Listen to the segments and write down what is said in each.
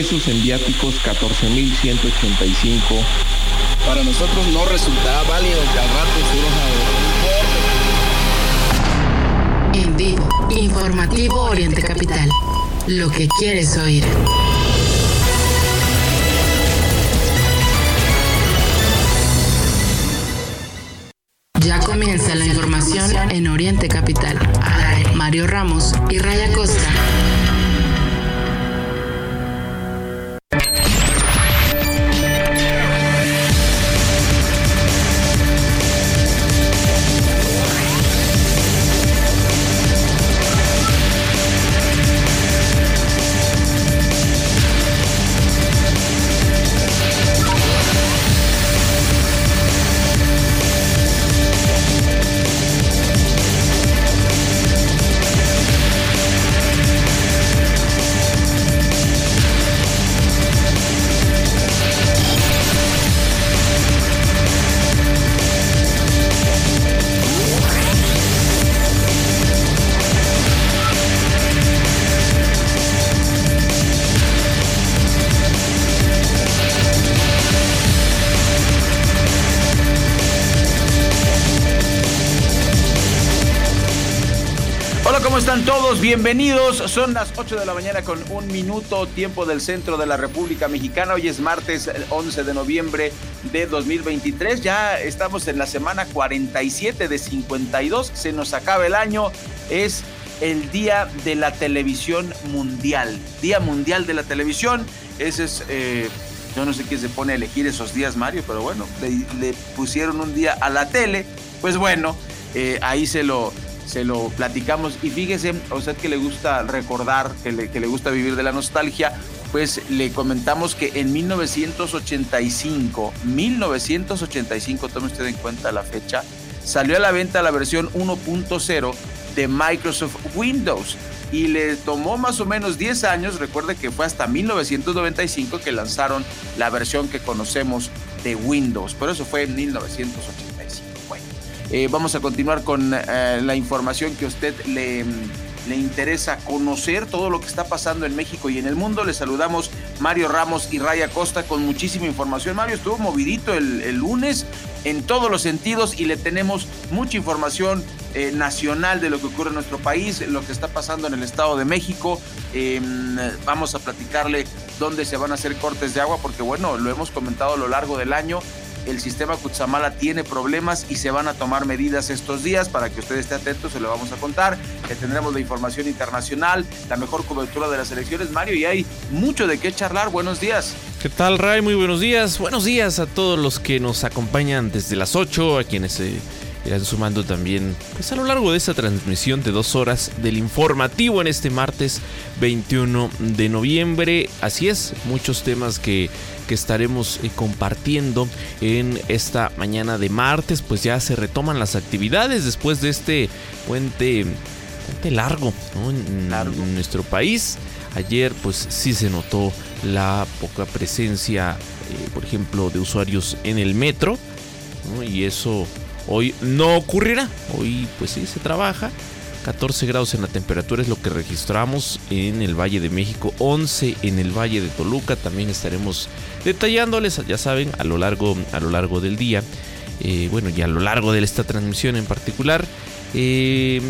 pesos, en viáticos 14.185. Para nosotros no resultará válido que al rato En vivo, informativo Oriente Capital. Lo que quieres oír. Ya comienza Bienvenidos. Son las 8 de la mañana con un minuto, tiempo del centro de la República Mexicana. Hoy es martes 11 de noviembre de 2023. Ya estamos en la semana 47 de 52. Se nos acaba el año. Es el Día de la Televisión Mundial. Día Mundial de la Televisión. Ese es... Eh, yo no sé quién se pone a elegir esos días, Mario, pero bueno, le, pusieron un día a la tele. Pues bueno, eh, ahí se lo, se lo platicamos. Y fíjese, a usted que le gusta recordar, que le, que le gusta vivir de la nostalgia, pues le comentamos que en 1985, 1985, tome usted en cuenta la fecha, salió a la venta la versión 1.0 de Microsoft Windows y le tomó más o menos 10 años, recuerde que fue hasta 1995 que lanzaron la versión que conocemos de Windows, por eso fue en 1985. Eh, vamos a continuar con eh, la información que a usted le, le interesa conocer, todo lo que está pasando en México y en el mundo. Le saludamos Mario Ramos y Raya Costa con muchísima información. Mario estuvo movidito el, lunes en todos los sentidos y le tenemos mucha información eh, nacional de lo que ocurre en nuestro país, lo que está pasando en el Estado de México. Em, vamos a platicarle dónde se van a hacer cortes de agua, porque bueno, lo hemos comentado a lo largo del año el sistema Cutzamala tiene problemas y se van a tomar medidas estos días para que usted esté atento, se lo vamos a contar. Que tendremos la información internacional, la mejor cobertura de las elecciones, Mario, y hay mucho de qué charlar. Buenos días. ¿Qué tal, Ray? Muy buenos días. Buenos días a todos los que nos acompañan desde las 8, a quienes se irán sumando también pues, a lo largo de esta transmisión de dos horas del informativo en este martes 21 de noviembre. Así es, muchos temas que que estaremos eh, compartiendo en esta mañana de martes. Pues ya se retoman las actividades después de este puente, largo, En, nuestro país. Ayer pues sí se notó la poca presencia, eh, por ejemplo, de usuarios en el metro. Y eso hoy no ocurrirá. Hoy pues sí se trabaja 14 grados en la temperatura es lo que registramos en el Valle de México, 11 en el Valle de Toluca. También estaremos detallándoles, ya saben, a lo largo, a lo largo del día. Eh, bueno, y a lo largo de esta transmisión en particular. Eh,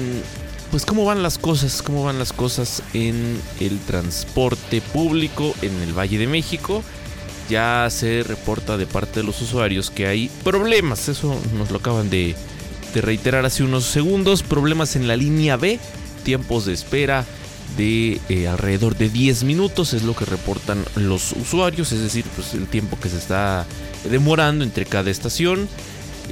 pues cómo van las cosas, cómo van las cosas en el transporte público en el Valle de México. Ya se reporta de parte de los usuarios que hay problemas, eso nos lo acaban de, de reiterar hace unos segundos, problemas en la línea B, tiempos de espera de eh, alrededor de 10 minutos es lo que reportan los usuarios, es decir, pues el tiempo que se está demorando entre cada estación.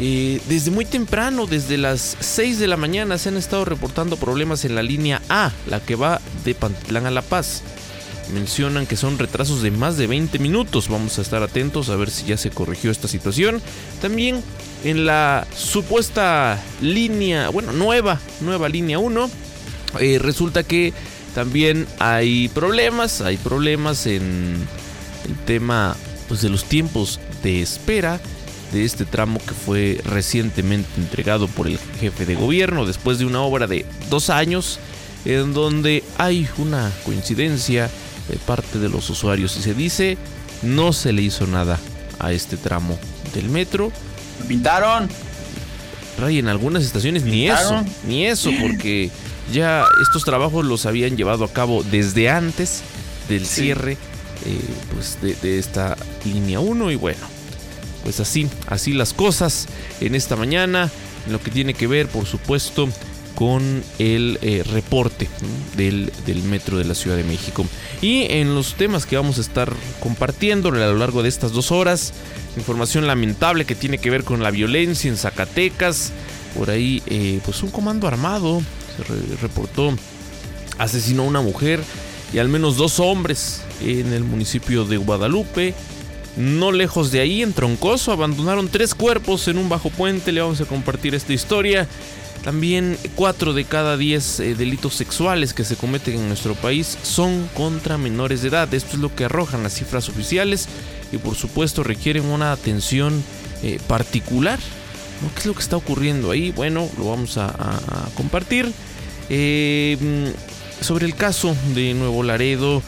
Eh, desde muy temprano, desde las 6 de la mañana, se han estado reportando problemas en la línea A, la que va de Pantlán a La Paz. Mencionan que son retrasos de más de 20 minutos. Vamos a estar atentos a ver si ya se corrigió esta situación. También en la supuesta línea, bueno, nueva, nueva línea 1, eh, resulta que también hay problemas, hay problemas en el tema pues, de los tiempos de espera de este tramo que fue recientemente entregado por el jefe de gobierno después de una obra de dos años en donde hay una coincidencia de parte de los usuarios. Y se dice, no se le hizo nada a este tramo del metro. ¿Pintaron? Ray, en algunas estaciones ni eso, ni eso, porque ya estos trabajos los habían llevado a cabo desde antes del cierre eh, pues de, de, esta línea 1 y bueno, pues así, así las cosas en esta mañana, en lo que tiene que ver por supuesto con el eh, reporte del, del, metro de la Ciudad de México. Y en los temas que vamos a estar compartiendo a lo largo de estas dos horas, información lamentable que tiene que ver con la violencia en Zacatecas. Por ahí, eh, pues un comando armado se re reportó, asesinó a una mujer y al menos dos hombres en el municipio de Guadalupe. No lejos de ahí, en Troncoso, abandonaron tres cuerpos en un bajo puente. Le vamos a compartir esta historia. También 4 de cada 10 eh, delitos sexuales que se cometen en nuestro país son contra menores de edad. Esto es lo que arrojan las cifras oficiales y por supuesto requieren una atención eh, particular. ¿Qué es lo que está ocurriendo ahí? Bueno, lo vamos a, compartir. Eh, sobre el caso de Nuevo Laredo,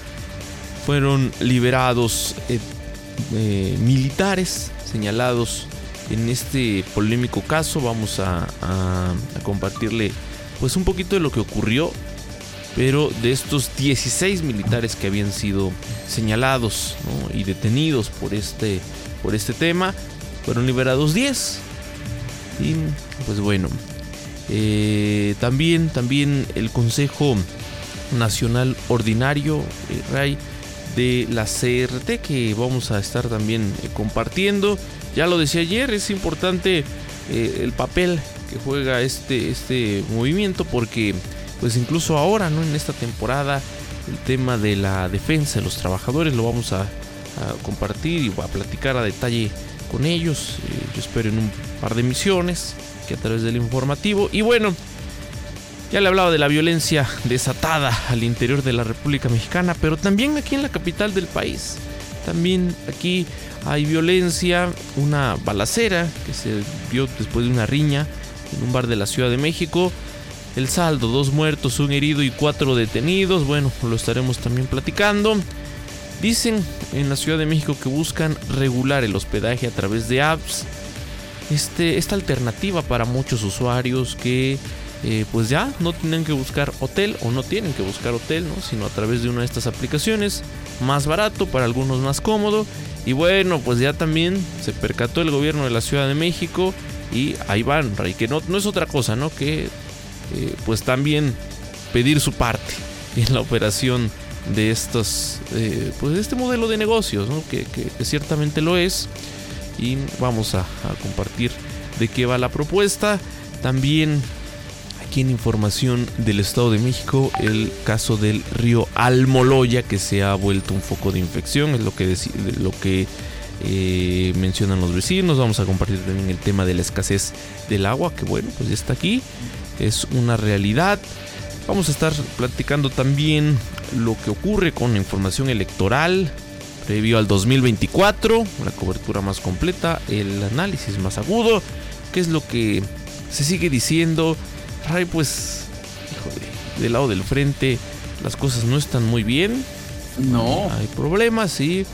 fueron liberados militares señalados en este polémico caso vamos a, compartirle pues un poquito de lo que ocurrió pero de estos 16 militares que habían sido señalados y detenidos por este por este tema fueron liberados 10 y pues bueno eh, también también el Consejo Nacional Ordinario eh, Ray de la CRT que vamos a estar también eh, compartiendo ya lo decía ayer, es importante eh, el papel que juega este, este movimiento porque pues incluso ahora, ¿no? En esta temporada, el tema de la defensa de los trabajadores lo vamos a, compartir y a platicar a detalle con ellos. Eh, yo espero en un par de misiones que a través del informativo. Y bueno, ya le hablaba de la violencia desatada al interior de la República Mexicana, pero también aquí en la capital del país. También aquí hay violencia, una balacera que se vio después de una riña en un bar de la Ciudad de México. El saldo, dos muertos, un herido y cuatro detenidos. Bueno, lo estaremos también platicando. Dicen en la Ciudad de México que buscan regular el hospedaje a través de apps. Este, esta alternativa para muchos usuarios que eh, pues ya no tienen que buscar hotel o no tienen que buscar hotel, ¿no? sino a través de una de estas aplicaciones. Más barato, para algunos más cómodo. Y bueno, pues ya también se percató el gobierno de la Ciudad de México y ahí van, Ray, que no, no es otra cosa, ¿no? Que eh, pues también pedir su parte en la operación de estos, eh, pues este modelo de negocios, ¿no? Que, que, que, ciertamente lo es. Y vamos a, a compartir de qué va la propuesta. También aquí en información del Estado de México el caso del río Almoloya que se ha vuelto un foco de infección, es lo que, lo que eh, mencionan los vecinos. Vamos a compartir también el tema de la escasez del agua, que bueno, pues ya está aquí, es una realidad. Vamos a estar platicando también lo que ocurre con la información electoral previo al 2024, la cobertura más completa, el análisis más agudo, qué es lo que se sigue diciendo Ray, pues, híjole, del lado del frente las cosas no están muy bien. No. Hay problemas y,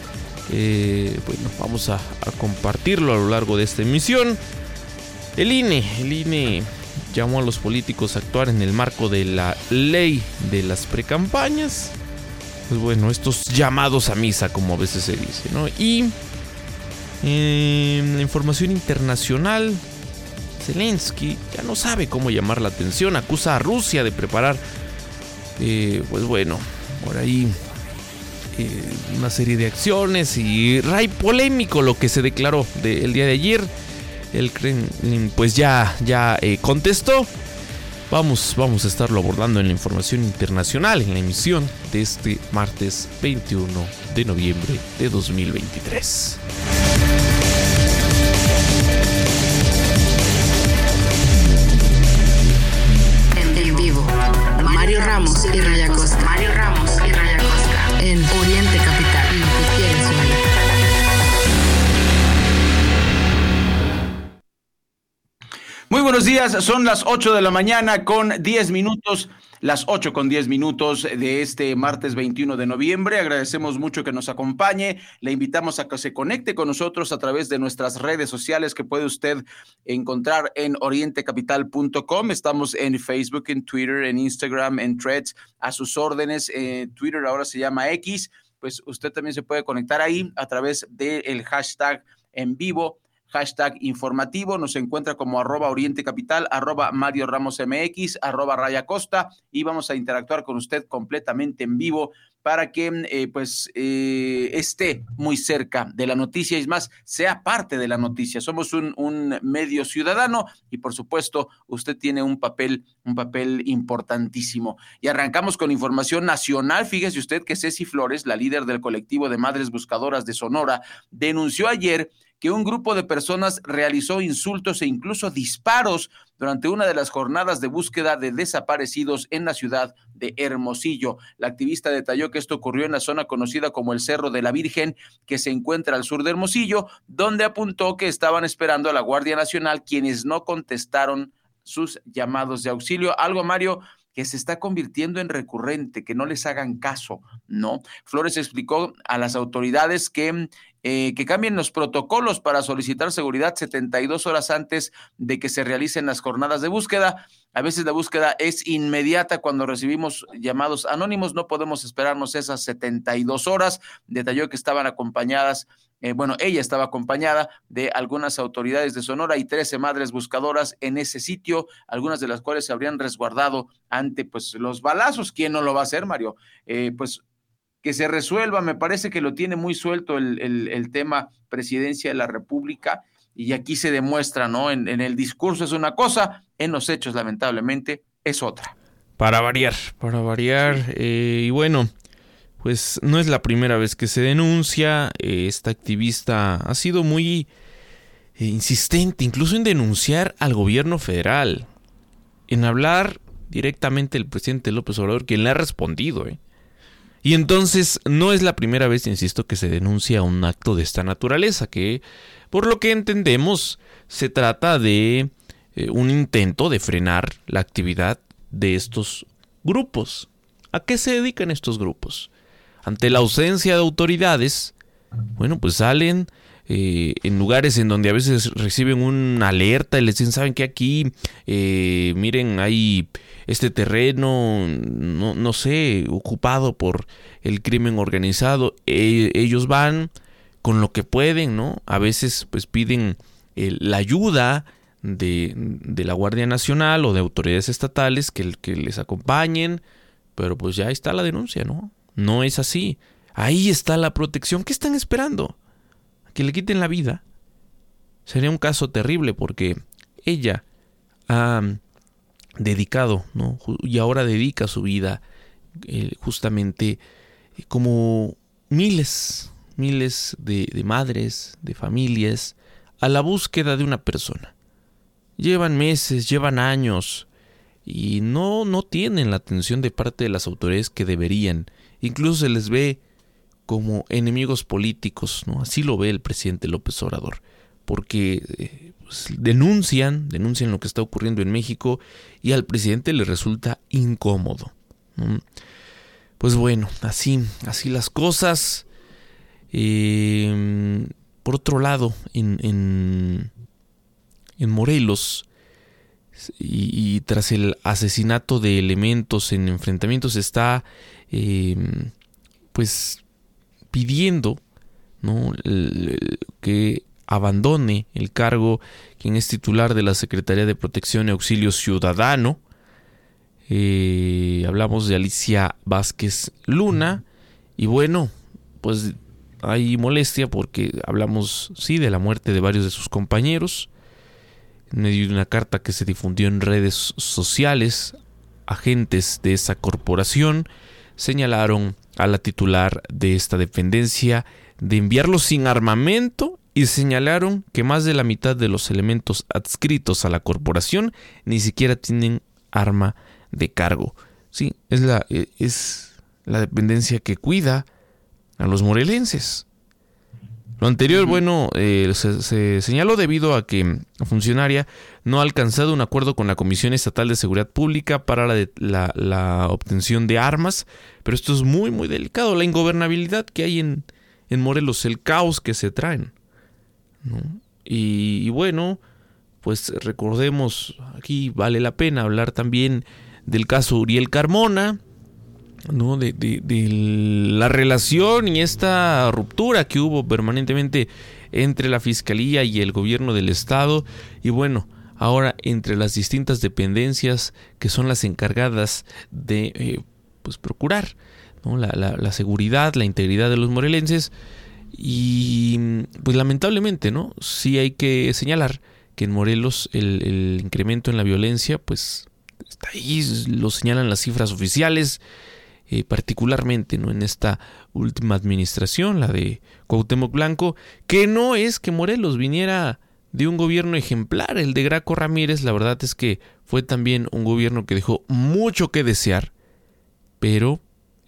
eh, bueno, vamos a, a, compartirlo a lo largo de esta emisión. El INE, el INE llamó a los políticos a actuar en el marco de la ley de las precampañas. Pues bueno, estos llamados a misa, como a veces se dice, ¿no? Y en la información internacional, Zelensky ya no sabe cómo llamar la atención, acusa a Rusia de preparar, eh, pues bueno, por ahí eh, una serie de acciones y ray polémico lo que se declaró de, el día de ayer. El Kremlin pues ya, ya eh, contestó. Vamos, vamos a estarlo abordando en la información internacional en la emisión de este martes 21 de noviembre de 2023. Ramos y Raya Costa. Mario Ramos y Raya Costa. En Oriente Capital. Muy buenos días. Son las 8 de la mañana con 10 minutos, las 8 con 10 minutos de este martes 21 de noviembre. Agradecemos mucho que nos acompañe. Le invitamos a que se conecte con nosotros a través de nuestras redes sociales que puede usted encontrar en orientecapital.com. Estamos en Facebook, en Twitter, en Instagram, en Threads, a sus órdenes. Eh, Twitter ahora se llama X. Pues usted también se puede conectar ahí a través del hashtag en vivo hashtag informativo, nos encuentra como arroba Oriente Capital, arroba Mario Ramos MX, arroba Raya Costa y vamos a interactuar con usted completamente en vivo para que eh, pues eh, esté muy cerca de la noticia y más, sea parte de la noticia. Somos un, medio ciudadano y por supuesto usted tiene un papel, un papel importantísimo. Y arrancamos con información nacional. Fíjese usted que Ceci Flores, la líder del colectivo de Madres Buscadoras de Sonora, denunció ayer que un grupo de personas realizó insultos e incluso disparos durante una de las jornadas de búsqueda de desaparecidos en la ciudad de Hermosillo. La activista detalló que esto ocurrió en la zona conocida como el Cerro de la Virgen, que se encuentra al sur de Hermosillo, donde apuntó que estaban esperando a la Guardia Nacional, quienes no contestaron sus llamados de auxilio. Algo, Mario, que se está convirtiendo en recurrente, que no les hagan caso, ¿no? Flores explicó a las autoridades que eh, que cambien los protocolos para solicitar seguridad 72 horas antes de que se realicen las jornadas de búsqueda. A veces la búsqueda es inmediata cuando recibimos llamados anónimos, no podemos esperarnos esas 72 horas. Detalló que estaban acompañadas, eh, bueno, ella estaba acompañada de algunas autoridades de Sonora y 13 madres buscadoras en ese sitio, algunas de las cuales se habrían resguardado ante pues los balazos. ¿Quién no lo va a hacer, Mario? Eh, pues que se resuelva. Me parece que lo tiene muy suelto el, tema presidencia de la República y aquí se demuestra, ¿no? En, el discurso es una cosa, en los hechos lamentablemente es otra. Para variar, para variar. Eh, y bueno, pues no es la primera vez que se denuncia. Eh, esta activista ha sido muy eh, insistente, incluso en denunciar al gobierno federal, en hablar directamente el presidente López Obrador, quien le ha respondido, ¿eh? Y entonces no es la primera vez, insisto, que se denuncia un acto de esta naturaleza, que por lo que entendemos se trata de eh, un intento de frenar la actividad de estos grupos. ¿A qué se dedican estos grupos? Ante la ausencia de autoridades, bueno, pues salen eh, en lugares en donde a veces reciben una alerta y les dicen, saben que aquí, eh, miren, hay este terreno, no, sé, ocupado por el crimen organizado. E, ellos van con lo que pueden, ¿no? A veces pues piden la ayuda de, de, la Guardia Nacional o de autoridades estatales que, que les acompañen, pero pues ya está la denuncia, ¿no? No es así. Ahí está la protección. ¿Qué están esperando? que le quiten la vida, sería un caso terrible porque ella ha dedicado, ¿no? Y ahora dedica su vida eh, justamente eh, como miles, miles de, de madres, de familias, a la búsqueda de una persona. Llevan meses, llevan años y no, no tienen la atención de parte de las autoridades que deberían. Incluso se les ve como enemigos políticos, ¿no? Así lo ve el presidente López Obrador, porque eh, pues, denuncian, denuncian lo que está ocurriendo en México y al presidente le resulta incómodo. Pues bueno, así, así las cosas. Em, por otro lado, en, en, en Morelos, y, tras el asesinato de elementos en enfrentamientos está em, pues pidiendo ¿no? que abandone el cargo quien es titular de la Secretaría de Protección y Auxilio Ciudadano. Eh, hablamos de Alicia Vázquez Luna. Y bueno, pues hay molestia porque hablamos, sí, de la muerte de varios de sus compañeros. En medio de una carta que se difundió en redes sociales, agentes de esa corporación señalaron a la titular de esta dependencia de enviarlos sin armamento y señalaron que más de la mitad de los elementos adscritos a la corporación ni siquiera tienen arma de cargo. Sí, es la, e, es la dependencia que cuida a los morelenses. Lo anterior, bueno, eh, se, señaló debido a que la funcionaria no ha alcanzado un acuerdo con la Comisión Estatal de Seguridad Pública para la, la, obtención de armas, pero esto es muy, muy delicado, la ingobernabilidad que hay en, en Morelos, el caos que se traen. Y, bueno, pues recordemos, aquí vale la pena hablar también del caso Uriel Carmona, ¿no? De, la relación y esta ruptura que hubo permanentemente entre la Fiscalía y el gobierno del Estado. Y bueno, ahora entre las distintas dependencias que son las encargadas de eh, pues procurar la, seguridad, la integridad de los morelenses. Y pues lamentablemente, ¿no? Sí hay que señalar que en Morelos el, el incremento en la violencia, pues está ahí, lo señalan las cifras oficiales. Eh, particularmente ¿no? en esta última administración, la de Cuauhtémoc Blanco, que no es que Morelos viniera de un gobierno ejemplar, el de Graco Ramírez, la verdad es que fue también un gobierno que dejó mucho que desear, pero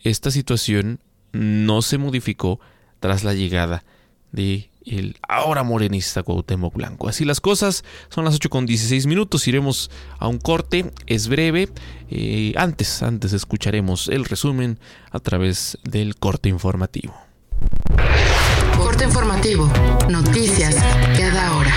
esta situación no se modificó tras la llegada de el ahora morenista Cuauhtémoc Blanco. Así las cosas, son las 8 con 16 minutos, iremos a un corte, es breve. Eh, antes, antes escucharemos el resumen a través del corte informativo. Corte informativo, noticias cada hora.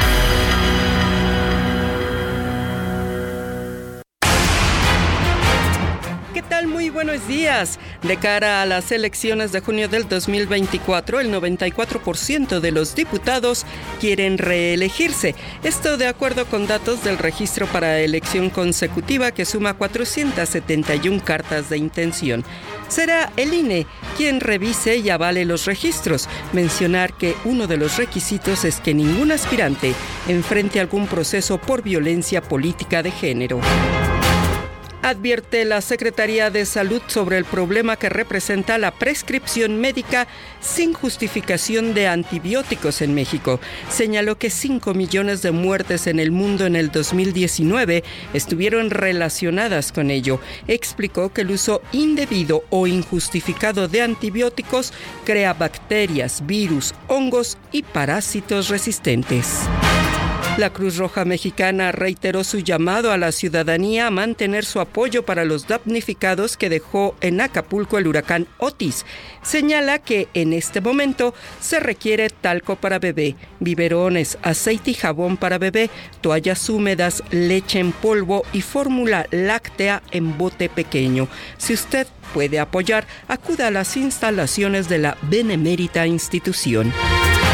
Muy buenos días. De cara a las elecciones de junio del 2024, el 94% de los diputados quieren reelegirse. Esto de acuerdo con datos del registro para elección consecutiva que suma 471 cartas de intención. Será el INE quien revise y avale los registros. Mencionar que uno de los requisitos es que ningún aspirante enfrente algún proceso por violencia política de género advierte la Secretaría de Salud sobre el problema que representa la prescripción médica sin justificación de antibióticos en México. Señaló que 5 millones de muertes en el mundo en el 2019 estuvieron relacionadas con ello. Explicó que el uso indebido o injustificado de antibióticos crea bacterias, virus, hongos y parásitos resistentes. La Cruz Roja Mexicana reiteró su llamado a la ciudadanía a mantener su apoyo para los damnificados que dejó en Acapulco el huracán Otis. Señala que en este momento se requiere talco para bebé, biberones, aceite y jabón para bebé, toallas húmedas, leche en polvo y fórmula láctea en bote pequeño. Si usted puede apoyar, acuda a las instalaciones de la benemérita institución.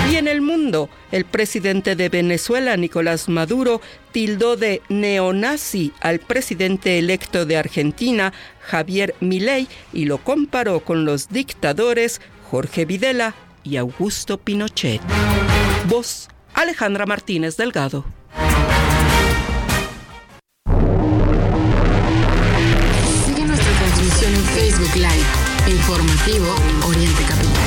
Y en el mundo, el presidente de Venezuela, Nicolás Maduro, tildó de neonazi al presidente electo de Argentina, Javier Milei, y lo comparó con los dictadores Jorge Videla y Augusto Pinochet. Voz Alejandra Martínez Delgado. Sigue nuestra transmisión en Facebook Live, informativo Oriente Capital.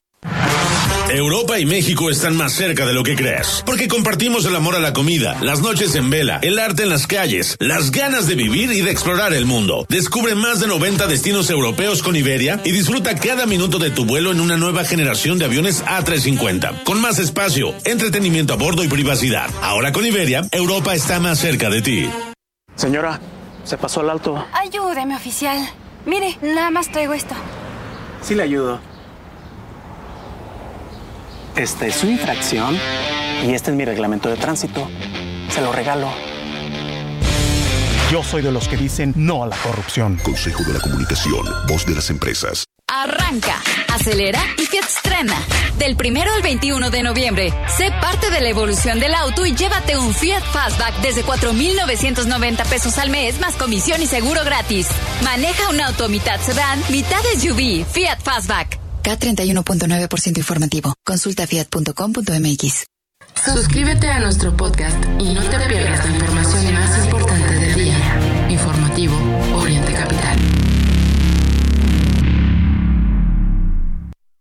Europa y México están más cerca de lo que crees, porque compartimos el amor a la comida, las noches en vela, el arte en las calles, las ganas de vivir y de explorar el mundo. Descubre más de 90 destinos europeos con Iberia y disfruta cada minuto de tu vuelo en una nueva generación de aviones A350, con más espacio, entretenimiento a bordo y privacidad. Ahora con Iberia, Europa está más cerca de ti. Señora, se pasó al alto. Ayúdeme, oficial. Mire, nada más traigo esto. Sí le ayudo. Esta es su infracción y este es mi reglamento de tránsito. Se lo regalo. Yo soy de los que dicen no a la corrupción. Consejo de la Comunicación, voz de las empresas. arranca, acelera y Fiat estrena. Del primero al 21 de noviembre, sé parte de la evolución del auto y llévate un Fiat Fastback desde 4,990 pesos al mes más comisión y seguro gratis. Maneja un auto mitad sedán, mitad SUV, Fiat Fastback. K31.9% informativo. Consulta fiat.com.mx. Suscríbete a nuestro podcast y no te pierdas la información más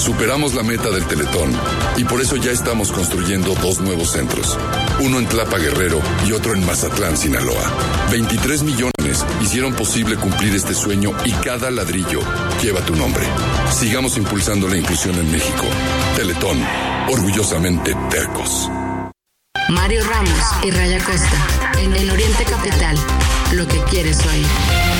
Superamos la meta del Teletón y por eso ya estamos construyendo dos nuevos centros. Uno en Tlapa Guerrero y otro en Mazatlán, Sinaloa. 23 millones hicieron posible cumplir este sueño y cada ladrillo lleva tu nombre. Sigamos impulsando la inclusión en México. Teletón, orgullosamente tercos. Mario Ramos y Raya Costa, en el Oriente Capital, lo que quieres oír.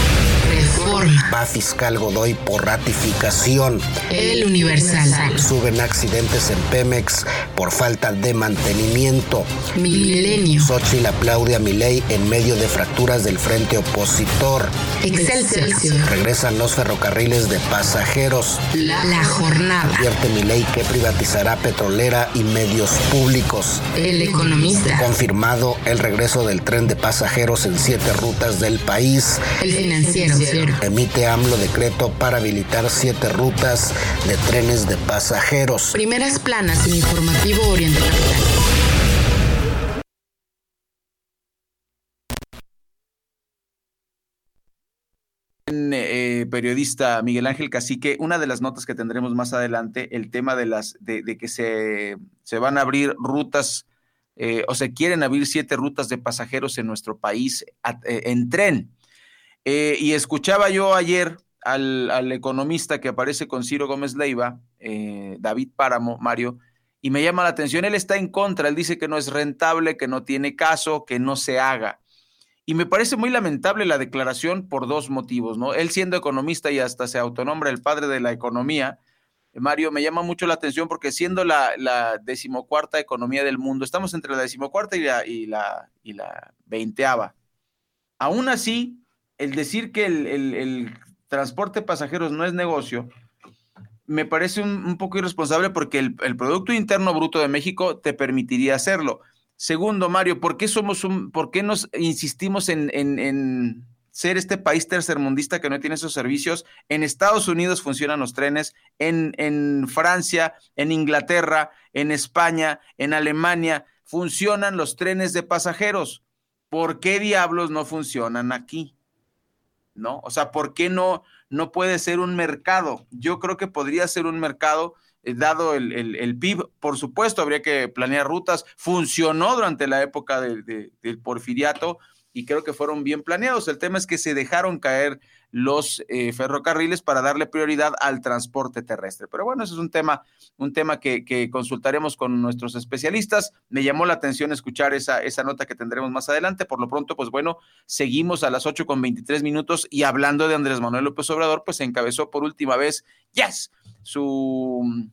Reforma. Va fiscal Godoy por ratificación. El Universal. Suben accidentes en Pemex por falta de mantenimiento. Milenio. Xochitl aplaude a Milei en medio de fracturas del frente opositor. Excelsior. Regresan los ferrocarriles de pasajeros. La, la jornada. Advierte Milei que privatizará petrolera y medios públicos. El economista. Confirmado el regreso del tren de pasajeros en siete rutas del país. El financiero. Emite AMLO decreto para habilitar siete rutas de trenes de pasajeros. Primeras planas en Informativo Oriente Capital. Eh, periodista Miguel Ángel Cacique, una de las notas que tendremos más adelante, el tema de las de, de que se, se, van a abrir rutas eh, o se quieren abrir siete rutas de pasajeros en nuestro país a, eh, en tren. Eh, y escuchaba yo ayer al, al, economista que aparece con Ciro Gómez Leiva, eh, David Páramo, Mario, y me llama la atención, él está en contra, él dice que no es rentable, que no tiene caso, que no se haga. Y me parece muy lamentable la declaración por dos motivos, ¿no? Él siendo economista y hasta se autonombra el padre de la economía, Mario, me llama mucho la atención porque siendo la, la decimocuarta economía del mundo, estamos entre la decimocuarta y la, y la, y la veinteava. Aún así, el decir que el, transporte de pasajeros no es negocio, me parece un, un poco irresponsable porque el, el, Producto Interno Bruto de México te permitiría hacerlo. Segundo, Mario, ¿por qué somos un, por qué nos insistimos en, en, en ser este país tercermundista que no tiene esos servicios? En Estados Unidos funcionan los trenes, en, en Francia, en Inglaterra, en España, en Alemania, funcionan los trenes de pasajeros. ¿Por qué diablos no funcionan aquí? ¿No? O sea, ¿por qué no, no puede ser un mercado? Yo creo que podría ser un mercado, eh, dado el, el, el, PIB, por supuesto, habría que planear rutas, funcionó durante la época de, de, del porfiriato y creo que fueron bien planeados. El tema es que se dejaron caer los eh, ferrocarriles para darle prioridad al transporte terrestre. Pero bueno, eso es un tema, un tema que, que, consultaremos con nuestros especialistas. Me llamó la atención escuchar esa, esa nota que tendremos más adelante. Por lo pronto, pues bueno, seguimos a las 8 con 23 minutos y hablando de Andrés Manuel López Obrador, pues encabezó por última vez, yes, su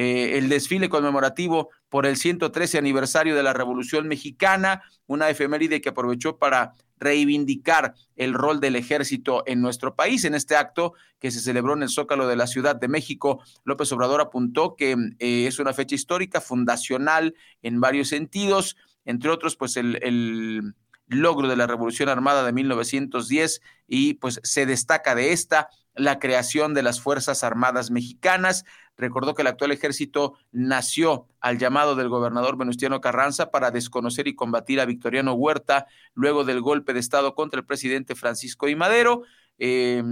eh, el desfile conmemorativo por el 113 aniversario de la Revolución Mexicana, una efeméride que aprovechó para reivindicar el rol del ejército en nuestro país. En este acto que se celebró en el Zócalo de la Ciudad de México, López Obrador apuntó que eh, es una fecha histórica, fundacional en varios sentidos, entre otros, pues el, el logro de la Revolución Armada de 1910 y pues se destaca de esta la creación de las Fuerzas Armadas Mexicanas. Recordó que el actual ejército nació al llamado del gobernador Venustiano Carranza para desconocer y combatir a Victoriano Huerta luego del golpe de Estado contra el presidente Francisco I. Madero. Eh,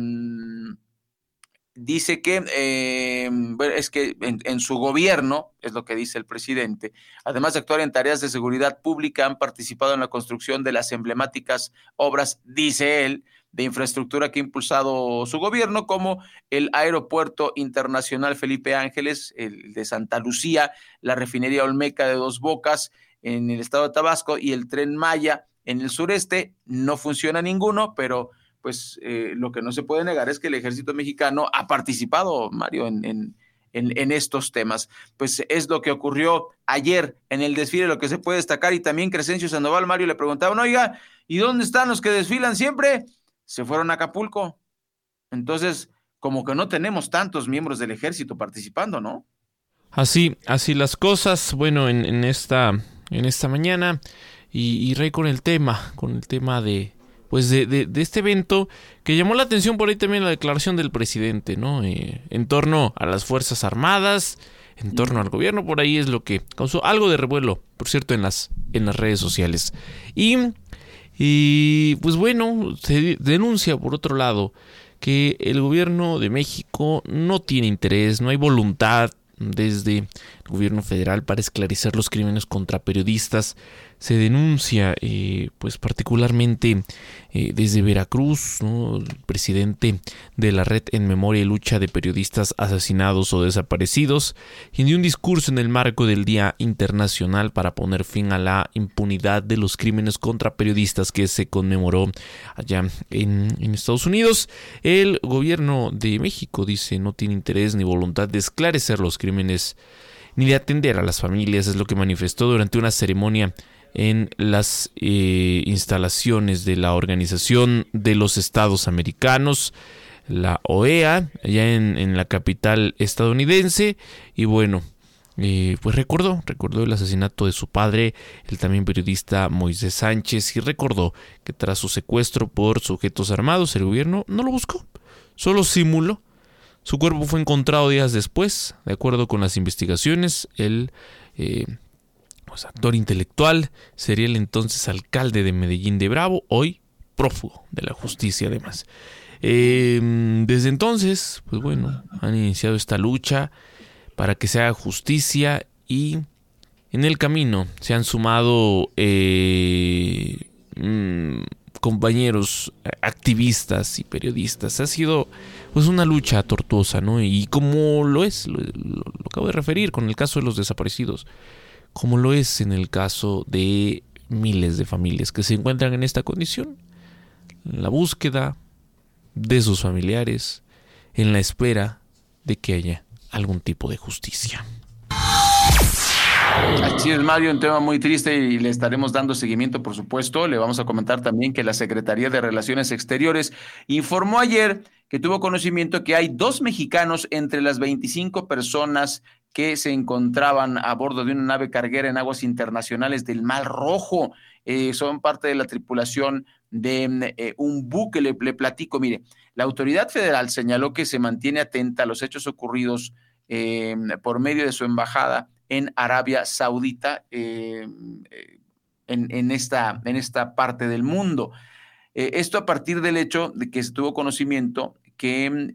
dice que eh, es que en, en, su gobierno, es lo que dice el presidente, además de actuar en tareas de seguridad pública, han participado en la construcción de las emblemáticas obras, dice él, de infraestructura que ha impulsado su gobierno, como el Aeropuerto Internacional Felipe Ángeles, el de Santa Lucía, la refinería Olmeca de Dos Bocas en el estado de Tabasco y el tren Maya en el sureste. No funciona ninguno, pero pues eh, lo que no se puede negar es que el ejército mexicano ha participado, Mario, en, en, en, estos temas. Pues es lo que ocurrió ayer en el desfile, lo que se puede destacar. Y también Crescencio Sandoval, Mario, le preguntaban, oiga, ¿y dónde están los que desfilan siempre? Se fueron a Acapulco. Entonces, como que no tenemos tantos miembros del ejército participando, ¿no? Así, así las cosas. Bueno, en, esta, en esta mañana. Y, y Rey con el tema, con el tema de, pues de, de, este evento que llamó la atención por ahí también la declaración del presidente, ¿no? Eh, en torno a las Fuerzas Armadas, en torno al gobierno, por ahí es lo que causó algo de revuelo, por cierto, en las, en las redes sociales. Y, y pues bueno, se denuncia por otro lado que el gobierno de México no tiene interés, no hay voluntad desde el gobierno federal para esclarecer los crímenes contra periodistas se denuncia, eh, pues particularmente eh, desde Veracruz, presidente de la Red en Memoria y Lucha de Periodistas Asesinados o Desaparecidos, y dio un discurso en el marco del Día Internacional para poner fin a la impunidad de los crímenes contra periodistas que se conmemoró allá en, en Estados Unidos. El gobierno de México dice no tiene interés ni voluntad de esclarecer los crímenes ni de atender a las familias, es lo que manifestó durante una ceremonia en las eh, instalaciones de la Organización de los Estados Americanos, la OEA, allá en, la capital estadounidense. Y bueno, eh, pues recordó, recordó el asesinato de su padre, el también periodista Moisés Sánchez, y recordó que tras su secuestro por sujetos armados, el gobierno no lo buscó, solo simuló. Su cuerpo fue encontrado días después, de acuerdo con las investigaciones, él eh, pues, actor intelectual, sería el entonces alcalde de Medellín de Bravo, hoy prófugo de la justicia además. Em, desde entonces, pues bueno, han iniciado esta lucha para que se haga justicia y en el camino se han sumado eh, mm, compañeros activistas y periodistas. Ha sido pues una lucha tortuosa, ¿no? Y como lo es, lo acabo de referir con el caso de los desaparecidos como lo es en el caso de miles de familias que se encuentran en esta condición, en la búsqueda de sus familiares, en la espera de que haya algún tipo de justicia. Así es, Mario, un tema muy triste y le estaremos dando seguimiento, por supuesto. Le vamos a comentar también que la Secretaría de Relaciones Exteriores informó ayer que tuvo conocimiento que hay dos mexicanos entre las 25 personas que se encontraban a bordo de una nave carguera en aguas internacionales del Mar Rojo. Eh, son parte de la tripulación de eh, un buque. Le, platico, mire, la autoridad federal señaló que se mantiene atenta a los hechos ocurridos eh, por medio de su embajada en Arabia Saudita, en, en, esta, en esta parte del mundo. esto a partir del hecho de que se tuvo conocimiento que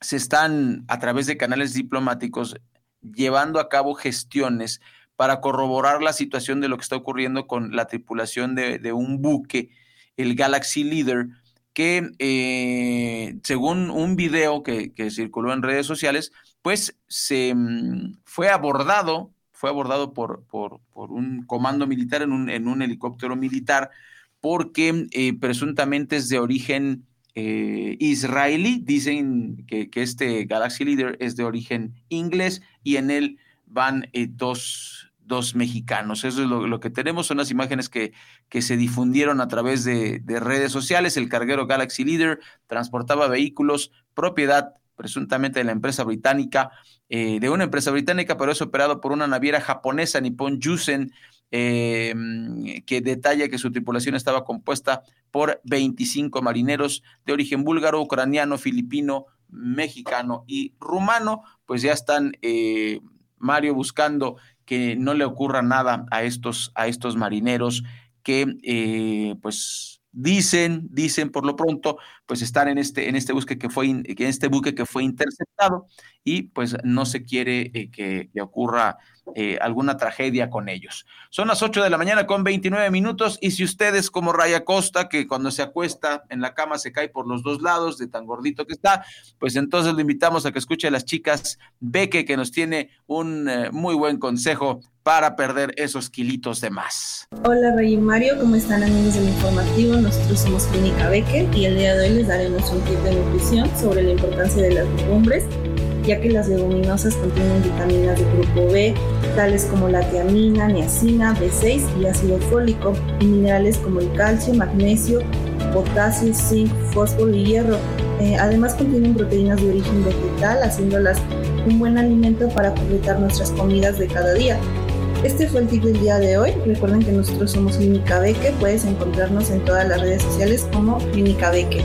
se están a través de canales diplomáticos llevando a cabo gestiones para corroborar la situación de lo que está ocurriendo con la tripulación de, un buque, el Galaxy Leader, que eh, según un video que, circuló en redes sociales, pues se mm, fue abordado, fue abordado por, por, un comando militar en un, en un helicóptero militar, porque eh, presuntamente es de origen eh, israelí. Dicen que, este Galaxy Leader es de origen inglés y en él van eh, dos, dos, mexicanos. Eso es lo, que tenemos. Son las imágenes que, que se difundieron a través de, redes sociales. El carguero Galaxy Leader transportaba vehículos propiedad presuntamente de la empresa británica, eh, de una empresa británica, pero es operado por una naviera japonesa, Nippon Yusen, eh, que detalla que su tripulación estaba compuesta por 25 marineros de origen búlgaro, ucraniano, filipino, mexicano y rumano, pues ya están, eh, Mario, buscando que no le ocurra nada a estos, a estos marineros que, eh, pues, dicen, dicen por lo pronto, pues están en este, en este buque que fue, en este buque que fue interceptado y pues no se quiere eh, que, ocurra eh, alguna tragedia con ellos. Son las 8 de la mañana con 29 minutos y si ustedes como Raya Costa, que cuando se acuesta en la cama se cae por los dos lados de tan gordito que está, pues entonces lo invitamos a que escuche a las chicas Beque, que nos tiene un eh, muy buen consejo para perder esos kilitos de más. Hola Rey y Mario, ¿cómo están amigos del informativo? Nosotros somos Clínica Becker y el día de hoy les daremos un tip de nutrición sobre la importancia de las legumbres, ya que las leguminosas contienen vitaminas de grupo B, tales como la tiamina, niacina, B6 y ácido fólico, y minerales como el calcio, magnesio, potasio, zinc, fósforo y hierro. Eh, además contienen proteínas de origen vegetal, haciéndolas un buen alimento para completar nuestras comidas de cada día. Este fue el tip del día de hoy. Recuerden que nosotros somos Clínica Beque. Puedes encontrarnos en todas las redes sociales como Clínica Beque.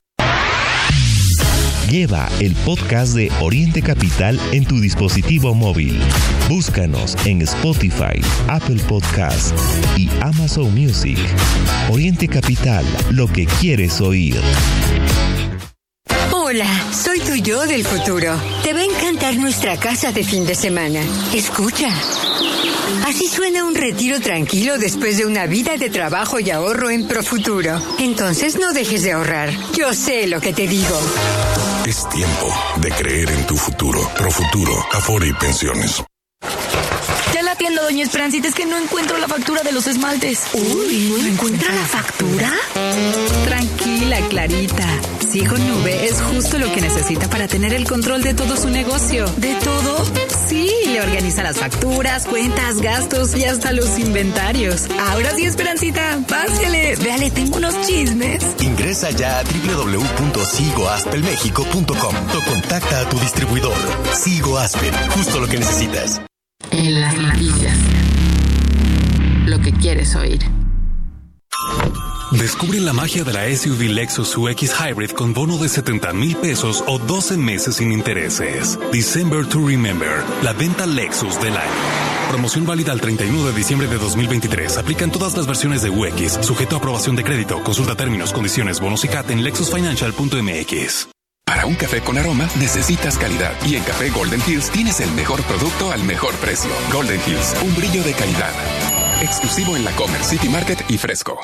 Lleva el podcast de Oriente Capital en tu dispositivo móvil. Búscanos en Spotify, Apple Podcast y Amazon Music. Oriente Capital, lo que quieres oír. Hola, soy tu yo del futuro. Te va a encantar nuestra casa de fin de semana. Escucha. Así suena un retiro tranquilo después de una vida de trabajo y ahorro en Profuturo. Entonces no dejes de ahorrar. Yo sé lo que te digo. Es tiempo de creer en tu futuro. Profuturo, Afore y Pensiones. Ya la atiendo, doña Esperancita, es que no encuentro la factura de los esmaltes. Uy, ¿no encuentra la factura? Tranquila, Clarita. Sigo Nube es justo lo que necesita para tener el control de todo su negocio. ¿De todo? Sí, le organiza las facturas, cuentas, gastos y hasta los inventarios. Ahora sí, Esperancita, pásale. Véale, tengo unos chismes. Ingresa ya a www.sigoaspelmexico.com o contacta a tu distribuidor. Sigo Aspen, justo lo que necesitas. En las noticias. Lo que quieres oír. Descubre la magia de la SUV Lexus UX Hybrid con bono de 70 mil pesos o 12 meses sin intereses. December to Remember, la venta Lexus del año. Promoción válida al 31 de diciembre de 2023. Aplican todas las versiones de UX, sujeto a aprobación de crédito. Consulta términos, condiciones, bonos y CAT en lexusfinancial.mx. Para un café con aroma necesitas calidad y en Café Golden Hills tienes el mejor producto al mejor precio. Golden Hills, un brillo de calidad. Exclusivo en la Comer City Market y Fresco.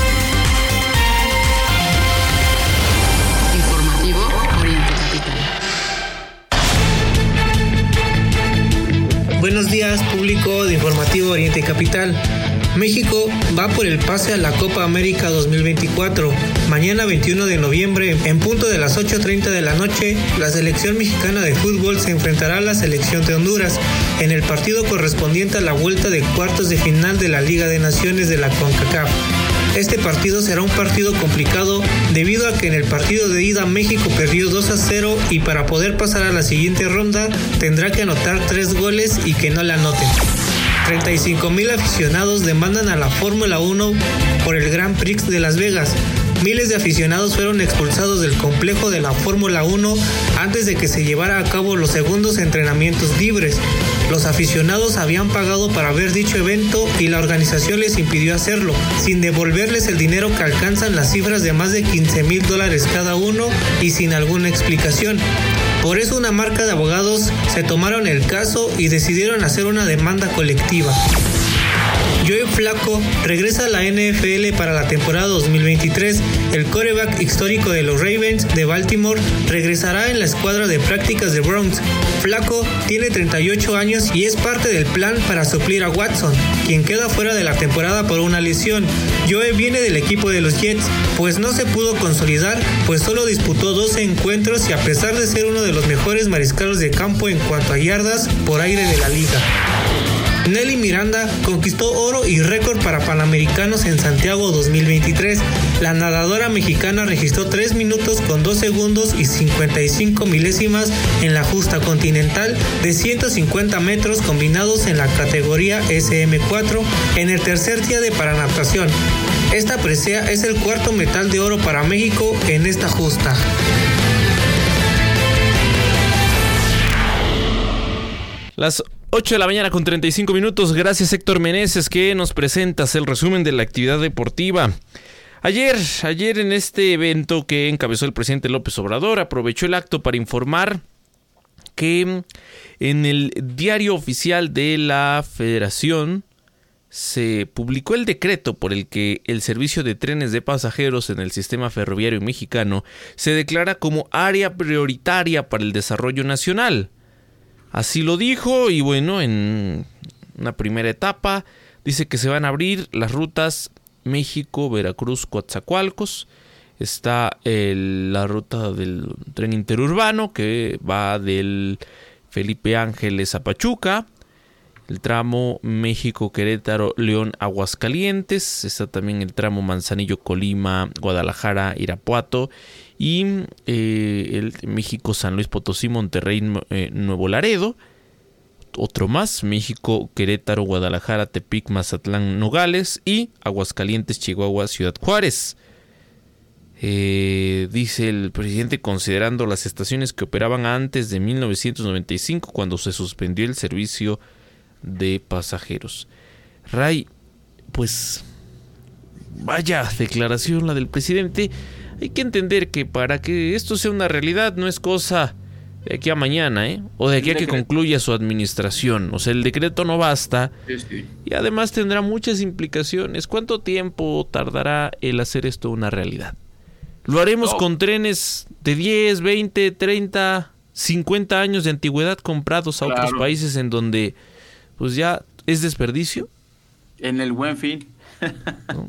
Buenos días, público de Informativo Oriente Capital. México va por el pase a la Copa América 2024. Mañana 21 de noviembre, en punto de las 8.30 de la noche, la selección mexicana de fútbol se enfrentará a la selección de Honduras en el partido correspondiente a la vuelta de cuartos de final de la Liga de Naciones de la CONCACAF. Este partido será un partido complicado debido a que en el partido de ida México perdió 2 a 0 y para poder pasar a la siguiente ronda tendrá que anotar 3 goles y que no la anoten. 35 mil aficionados demandan a la Fórmula 1 por el Grand Prix de Las Vegas. Miles de aficionados fueron expulsados del complejo de la Fórmula 1 antes de que se llevara a cabo los segundos entrenamientos libres. Los aficionados habían pagado para ver dicho evento y la organización les impidió hacerlo, sin devolverles el dinero que alcanzan las cifras de más de 15 mil dólares cada uno y sin alguna explicación. Por eso una marca de abogados se tomaron el caso y decidieron hacer una demanda colectiva. Flaco regresa a la NFL para la temporada 2023. El coreback histórico de los Ravens de Baltimore regresará en la escuadra de prácticas de Browns. Flaco tiene 38 años y es parte del plan para suplir a Watson, quien queda fuera de la temporada por una lesión. Joe viene del equipo de los Jets, pues no se pudo consolidar, pues solo disputó 12 encuentros y a pesar de ser uno de los mejores mariscalos de campo en cuanto a yardas por aire de la liga. Nelly Miranda conquistó oro y récord para Panamericanos en Santiago 2023. La nadadora mexicana registró 3 minutos con 2 segundos y 55 milésimas en la justa continental de 150 metros combinados en la categoría SM4 en el tercer día de paranatación. Esta presea es el cuarto metal de oro para México en esta justa. Las 8 de la mañana con 35 minutos. Gracias Héctor Meneses que nos presentas el resumen de la actividad deportiva. Ayer, ayer en este evento que encabezó el presidente López Obrador, aprovechó el acto para informar que en el diario oficial de la Federación se publicó el decreto por el que el servicio de trenes de pasajeros en el sistema ferroviario mexicano se declara como área prioritaria para el desarrollo nacional. Así lo dijo y bueno, en una primera etapa dice que se van a abrir las rutas México, Veracruz, Coatzacoalcos. Está la ruta del tren interurbano que va del Felipe Ángeles a Pachuca. El tramo México, Querétaro, León, Aguascalientes. Está también el tramo Manzanillo, Colima, Guadalajara, Irapuato y eh, el México San Luis Potosí Monterrey eh, Nuevo Laredo otro más México Querétaro Guadalajara Tepic Mazatlán Nogales y Aguascalientes Chihuahua Ciudad Juárez. Eh, dice el presidente considerando las estaciones que operaban antes de 1995 cuando se suspendió el servicio de pasajeros. Ray pues vaya declaración la del presidente hay que entender que para que esto sea una realidad no es cosa de aquí a mañana, ¿eh? O de aquí a que concluya su administración. O sea, el decreto no basta. Y además tendrá muchas implicaciones. ¿Cuánto tiempo tardará el hacer esto una realidad? Lo haremos con trenes de 10, 20, 30, 50 años de antigüedad comprados a otros países en donde pues ya es desperdicio. En el buen fin.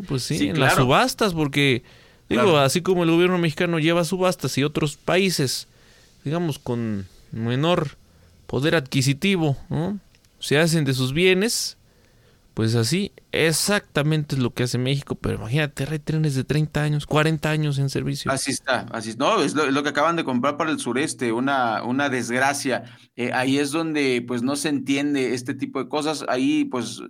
pues sí, en las subastas, porque Digo, así como el gobierno mexicano lleva subastas y otros países, digamos, con menor poder adquisitivo, ¿no? se hacen de sus bienes, pues así exactamente es lo que hace México, pero imagínate, hay trenes de 30 años, 40 años en servicio. Así está, así no, es lo, que acaban de comprar para el sureste, una, una desgracia. Eh, ahí es donde pues no se entiende este tipo de cosas, ahí pues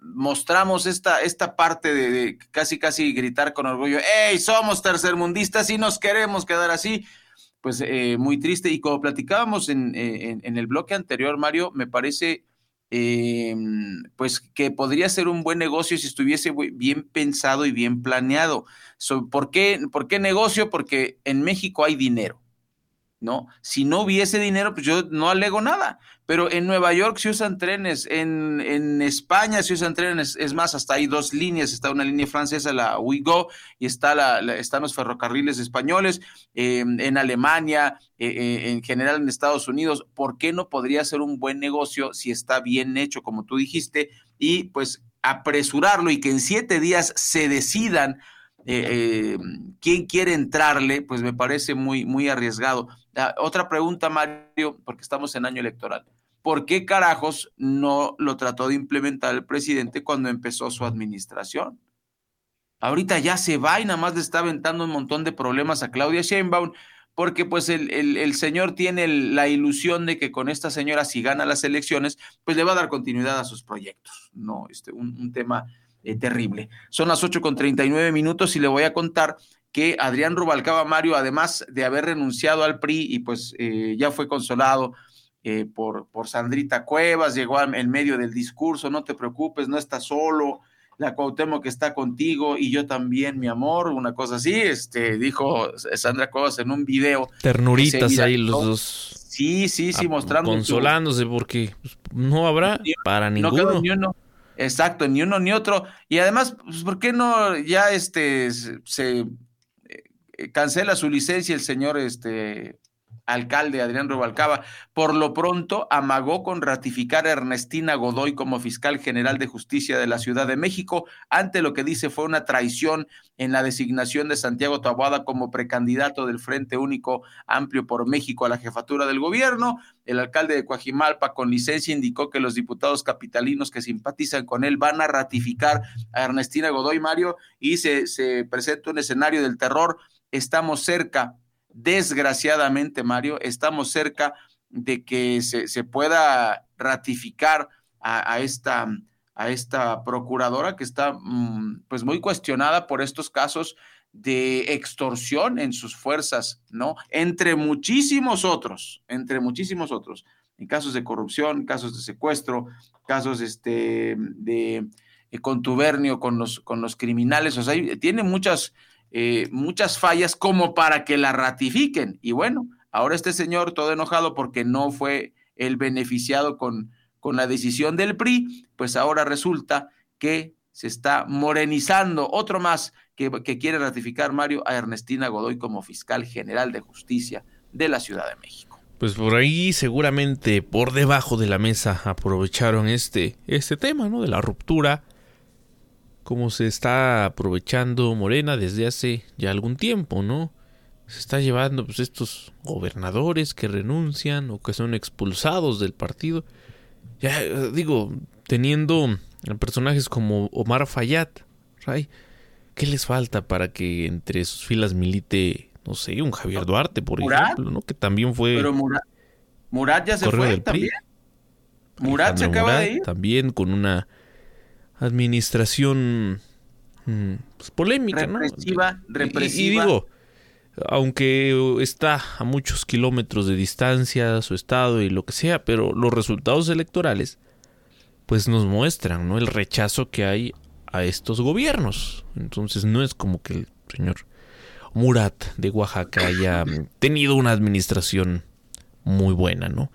mostramos esta, esta parte de, casi casi gritar con orgullo, ¡Ey, somos tercermundistas y nos queremos quedar así! Pues eh, muy triste. Y como platicábamos en, el bloque anterior, Mario, me parece eh, pues que podría ser un buen negocio si estuviese bien pensado y bien planeado. ¿por, qué, ¿Por qué negocio? Porque en México hay dinero. ¿No? Si no hubiese dinero, pues yo no alego nada. Pero en Nueva York se usan trenes, en, en España se usan trenes, es más, hasta hay dos líneas, está una línea francesa, la Ouigo, y está la, están los ferrocarriles españoles, em, en Alemania, eh, eh, en general en Estados Unidos. ¿Por qué no podría ser un buen negocio si está bien hecho, como tú dijiste, y pues apresurarlo y que en siete días se decidan eh, quién quiere entrarle, pues me parece muy, muy arriesgado. Ah, otra pregunta, Mario, porque estamos en año electoral. ¿Por qué carajos no lo trató de implementar el presidente cuando empezó su administración? Ahorita ya se va y nada más le está aventando un montón de problemas a Claudia Sheinbaum, porque pues el, el, señor tiene la ilusión de que con esta señora, si gana las elecciones, pues le va a dar continuidad a sus proyectos. No, este, un, tema eh, terrible. Son las 8 con 39 minutos y le voy a contar que Adrián Rubalcaba Mario, además de haber renunciado al PRI y pues eh, ya fue consolado eh, por, por Sandrita Cuevas, llegó en medio del discurso, no te preocupes, no estás solo, la Cuauhtémoc que está contigo y yo también, mi amor, una cosa así, este, dijo Sandra Cuevas en un video. Ternuritas ahí los dos. Sí, sí, sí, mostrando. Consolándose porque pues, no habrá para ninguno. Exacto, ni uno ni otro. Y además, pues, ¿por qué no ya este se, cancela su licencia el señor este alcalde Adrián Rubalcaba, por lo pronto amagó con ratificar a Ernestina Godoy como fiscal general de justicia de la Ciudad de México, ante lo que dice fue una traición en la designación de Santiago Taboada como precandidato del Frente Único Amplio por México a la jefatura del gobierno. El alcalde de Coajimalpa, con licencia, indicó que los diputados capitalinos que simpatizan con él van a ratificar a Ernestina Godoy Mario y se, se presenta un escenario del terror. Estamos cerca Desgraciadamente, Mario, estamos cerca de que se, pueda ratificar a, esta, a esta procuradora que está mm, pues muy cuestionada por estos casos de extorsión en sus fuerzas, ¿no? Entre muchísimos otros, entre muchísimos otros, en casos de corrupción, casos de secuestro, casos este, de, de contubernio con los, con los criminales, o sea, tiene muchas, eh, muchas fallas como para que la ratifiquen. Y bueno, ahora este señor todo enojado porque no fue el beneficiado con, con la decisión del PRI, pues ahora resulta que se está morenizando otro más que, que quiere ratificar Mario a Ernestina Godoy como fiscal general de justicia de la Ciudad de México. Pues por ahí seguramente por debajo de la mesa aprovecharon este, este tema, ¿no? De la ruptura como se está aprovechando Morena desde hace ya algún tiempo, ¿no? Se está llevando pues estos gobernadores que renuncian o que son expulsados del partido. Ya digo, teniendo personajes como Omar Fayad, ¿qué les falta para que entre sus filas milite, no sé, un Javier Duarte, por ejemplo, ¿no? Que también fue... Pero Murat, ya se fue también. Murat se acaba de ir. También con una administración mm, pues, polémica, represiva, ¿no? Represiva, y, digo, aunque está a muchos kilómetros de distancia su estado y lo que sea, pero los resultados electorales pues nos muestran, ¿no? El rechazo que hay a estos gobiernos. Entonces no es como que el señor Murat de Oaxaca haya tenido una administración muy buena, ¿no?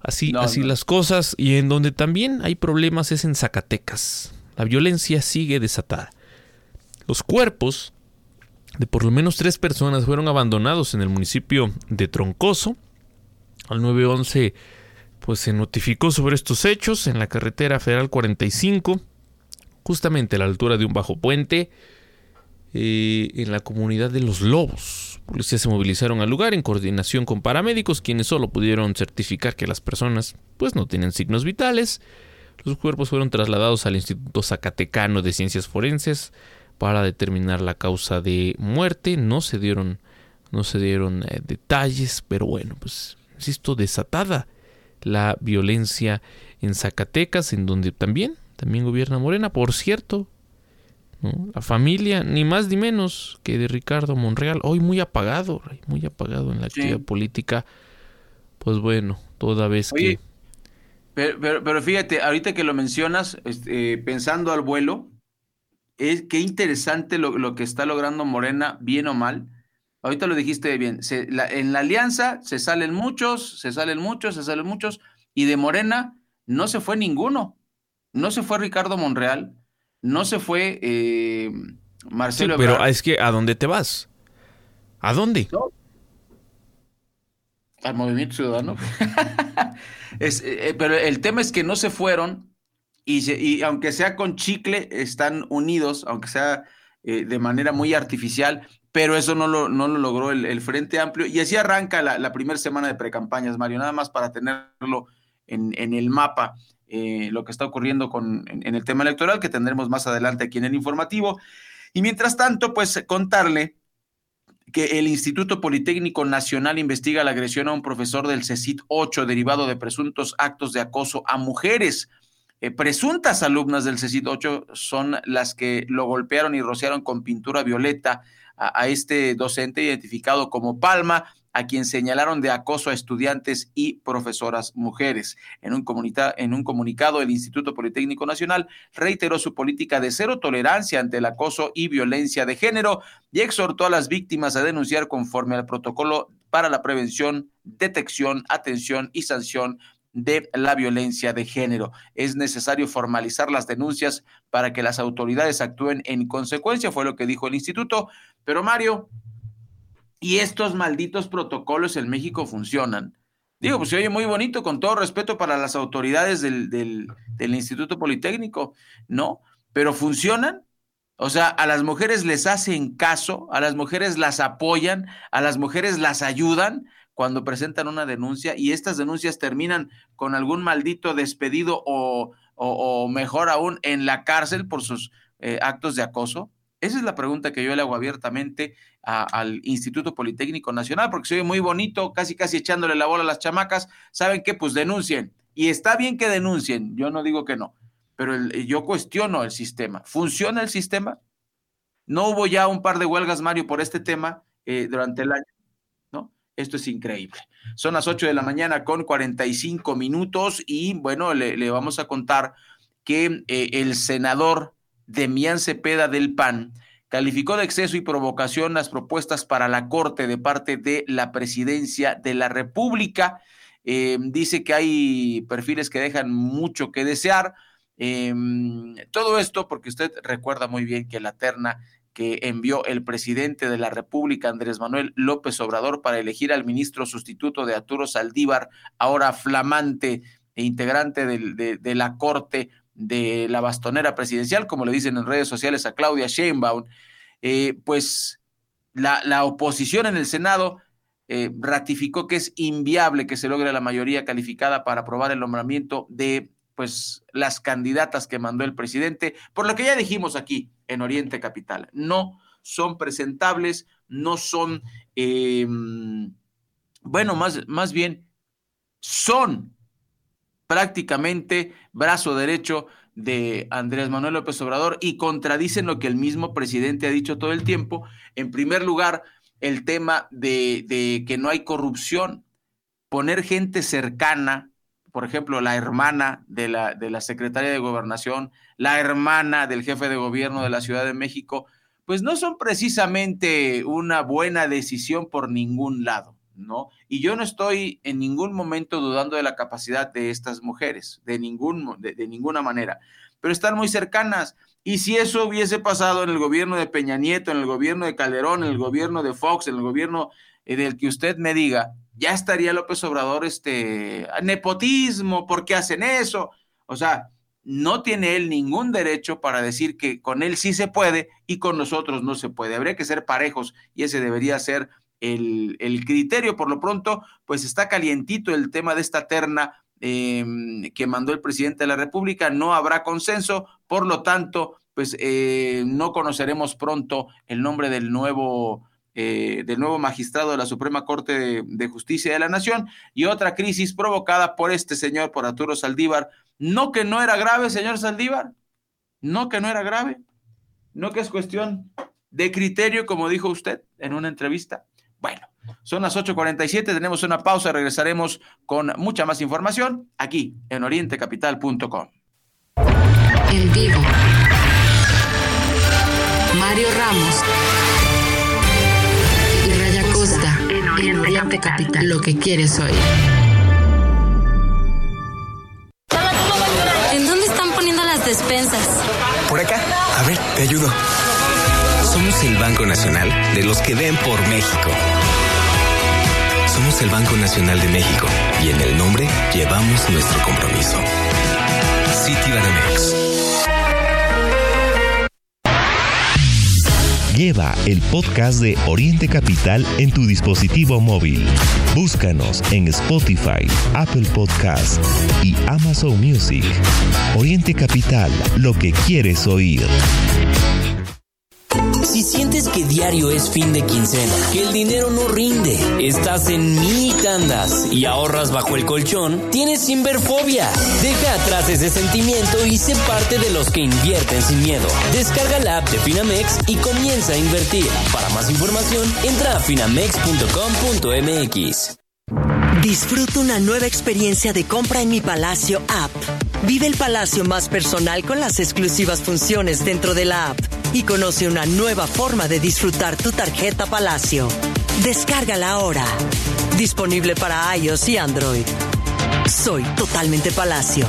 Así, así las cosas. Y en donde también hay problemas es en Zacatecas. La violencia sigue desatada. Los cuerpos de por lo menos tres personas fueron abandonados en el municipio de Troncoso. Al 911 pues se notificó sobre estos hechos en la carretera federal 45, justamente a la altura de un bajo puente, eh, en la comunidad de Los Lobos. Policías se movilizaron al lugar en coordinación con paramédicos, quienes solo pudieron certificar que las personas pues no tienen signos vitales los cuerpos fueron trasladados al Instituto Zacatecano de Ciencias Forenses para determinar la causa de muerte. No se dieron, no se dieron eh, detalles, pero bueno, pues insisto, desatada la violencia en Zacatecas, en donde también, también gobierna Morena. Por cierto, la familia, ni más ni menos que de Ricardo Monreal, hoy muy apagado, muy apagado en la actividad política. Pues bueno, toda vez que pero, pero, fíjate, ahorita que lo mencionas, este, pensando al vuelo, es qué interesante lo, que está logrando Morena, bien o mal. Ahorita lo dijiste bien. en la alianza se salen muchos, se salen muchos, se salen muchos, y de Morena no se fue ninguno. No se fue Ricardo Monreal, no se fue eh, Marcelo. Sí, pero es que ¿a dónde te vas? ¿A dónde? Al Movimiento Ciudadano. es, eh, pero el tema es que no se fueron y, y, aunque sea con chicle, están unidos, aunque sea eh, de manera muy artificial, pero eso no lo, no lo logró el, Frente Amplio. Y así arranca la, primera semana de precampañas, Mario, nada más para tenerlo en, en el mapa. Eh, lo que está ocurriendo con, en el tema electoral, que tendremos más adelante aquí en el informativo. Y mientras tanto, pues contarle que el Instituto Politécnico Nacional investiga la agresión a un profesor del CECIT 8 derivado de presuntos actos de acoso a mujeres. Eh, presuntas alumnas del CECIT 8 son las que lo golpearon y rociaron con pintura violeta a este docente identificado como Palma a quien señalaron de acoso a estudiantes y profesoras mujeres. En un, en un comunicado, el Instituto Politécnico Nacional reiteró su política de cero tolerancia ante el acoso y violencia de género y exhortó a las víctimas a denunciar conforme al protocolo para la prevención, detección, atención y sanción de la violencia de género. Es necesario formalizar las denuncias para que las autoridades actúen en consecuencia, fue lo que dijo el instituto. Pero Mario, ¿y estos malditos protocolos en México funcionan? Digo, pues se oye muy bonito, con todo respeto para las autoridades del, del, del Instituto Politécnico, ¿no? Pero funcionan. O sea, a las mujeres les hacen caso, a las mujeres las apoyan, a las mujeres las ayudan cuando presentan una denuncia y estas denuncias terminan con algún maldito despedido o, o, mejor aún en la cárcel por sus eh, actos de acoso. Esa es la pregunta que yo le hago abiertamente al Instituto Politécnico Nacional, porque soy muy bonito, casi casi echándole la bola a las chamacas. ¿Saben qué? Pues denuncien. Y está bien que denuncien, yo no digo que no, pero el, yo cuestiono el sistema. ¿Funciona el sistema? No hubo ya un par de huelgas, Mario, por este tema eh, durante el año. Esto es increíble. Son las 8 de la mañana con 45 minutos y bueno, le, le vamos a contar que eh, el senador Demián Cepeda del PAN calificó de exceso y provocación las propuestas para la Corte de parte de la Presidencia de la República. Eh, dice que hay perfiles que dejan mucho que desear. Eh, todo esto porque usted recuerda muy bien que la terna que envió el presidente de la República, Andrés Manuel López Obrador, para elegir al ministro sustituto de Arturo Saldívar, ahora flamante e integrante de la Corte de la bastonera presidencial, como le dicen en redes sociales a Claudia Sheinbaum, eh, pues la, la, oposición en el Senado eh, ratificó que es inviable que se logre la mayoría calificada para aprobar el nombramiento de pues las candidatas que mandó el presidente, por lo que ya dijimos aquí en Oriente Capital, no son presentables, no son, eh, bueno, más, más bien son prácticamente brazo derecho de Andrés Manuel López Obrador y contradicen lo que el mismo presidente ha dicho todo el tiempo. En primer lugar, el tema de, que no hay corrupción, poner gente cercana, por ejemplo, la hermana de la, de la secretaria de gobernación, la hermana del jefe de gobierno de la Ciudad de México, pues no son precisamente una buena decisión por ningún lado. ¿no? Y yo no estoy en ningún momento dudando de la capacidad de estas mujeres, de, ningún, de, de, ninguna manera, pero están muy cercanas. Y si eso hubiese pasado en el gobierno de Peña Nieto, en el gobierno de Calderón, en el gobierno de Fox, en el gobierno eh, del que usted me diga, ya estaría López Obrador, este, nepotismo, ¿por qué hacen eso? O sea, no tiene él ningún derecho para decir que con él sí se puede y con nosotros no se puede. Habría que ser parejos y ese debería ser el, criterio. Por lo pronto, pues está calientito el tema de esta terna eh, que mandó el presidente de la República. No habrá consenso, por lo tanto, pues eh, no conoceremos pronto el nombre del nuevo. Eh, del nuevo magistrado de la Suprema Corte de, de, Justicia de la Nación y otra crisis provocada por este señor, por Arturo Saldívar. No que no era grave, señor Saldívar, no que no era grave, no que es cuestión de criterio, como dijo usted en una entrevista. Bueno, son las 8.47, tenemos una pausa, regresaremos con mucha más información aquí en orientecapital.com. En vivo. Mario Ramos y Raya Costa en Oriente, en Oriente Capital. Capital. Lo que quieres oír. ¿En dónde están poniendo las despensas? Por acá. A ver, te ayudo. Somos el Banco Nacional de los que ven por México. Somos el Banco Nacional de México y en el nombre llevamos nuestro compromiso. Citibanamex. Lleva el podcast de Oriente Capital en tu dispositivo móvil. Búscanos en Spotify, Apple Podcast y Amazon Music. Oriente Capital, lo que quieres oír. Si sientes que diario es fin de quincena, que el dinero no rinde, estás en mini tandas y ahorras bajo el colchón, tienes Sinverfobia. Deja atrás ese sentimiento y sé parte de los que invierten sin miedo. Descarga la app de Finamex y comienza a invertir. Para más información, entra a finamex.com.mx. Disfruta una nueva experiencia de compra en mi Palacio app. Vive el palacio más personal con las exclusivas funciones dentro de la app y conoce una nueva forma de disfrutar tu tarjeta Palacio. Descárgala ahora. Disponible para iOS y Android. Soy totalmente Palacio.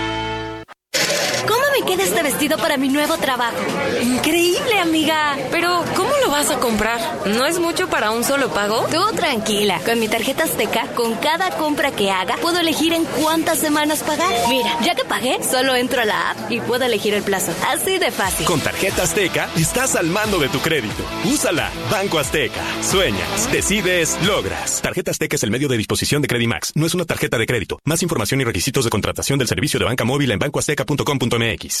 ¿Cómo me queda este vestido para mi nuevo trabajo? Increíble, amiga. Pero, ¿cómo lo vas a comprar? ¿No es mucho para un solo pago? Tú tranquila. Con mi tarjeta Azteca, con cada compra que haga, puedo elegir en cuántas semanas pagar. Mira, ya que pagué, solo entro a la app y puedo elegir el plazo. Así de fácil. Con tarjeta Azteca, estás al mando de tu crédito. Úsala. Banco Azteca. Sueñas, decides, logras. Tarjeta Azteca es el medio de disposición de Credimax. No es una tarjeta de crédito. Más información y requisitos de contratación del servicio de banca móvil en bancoazteca.com.mx.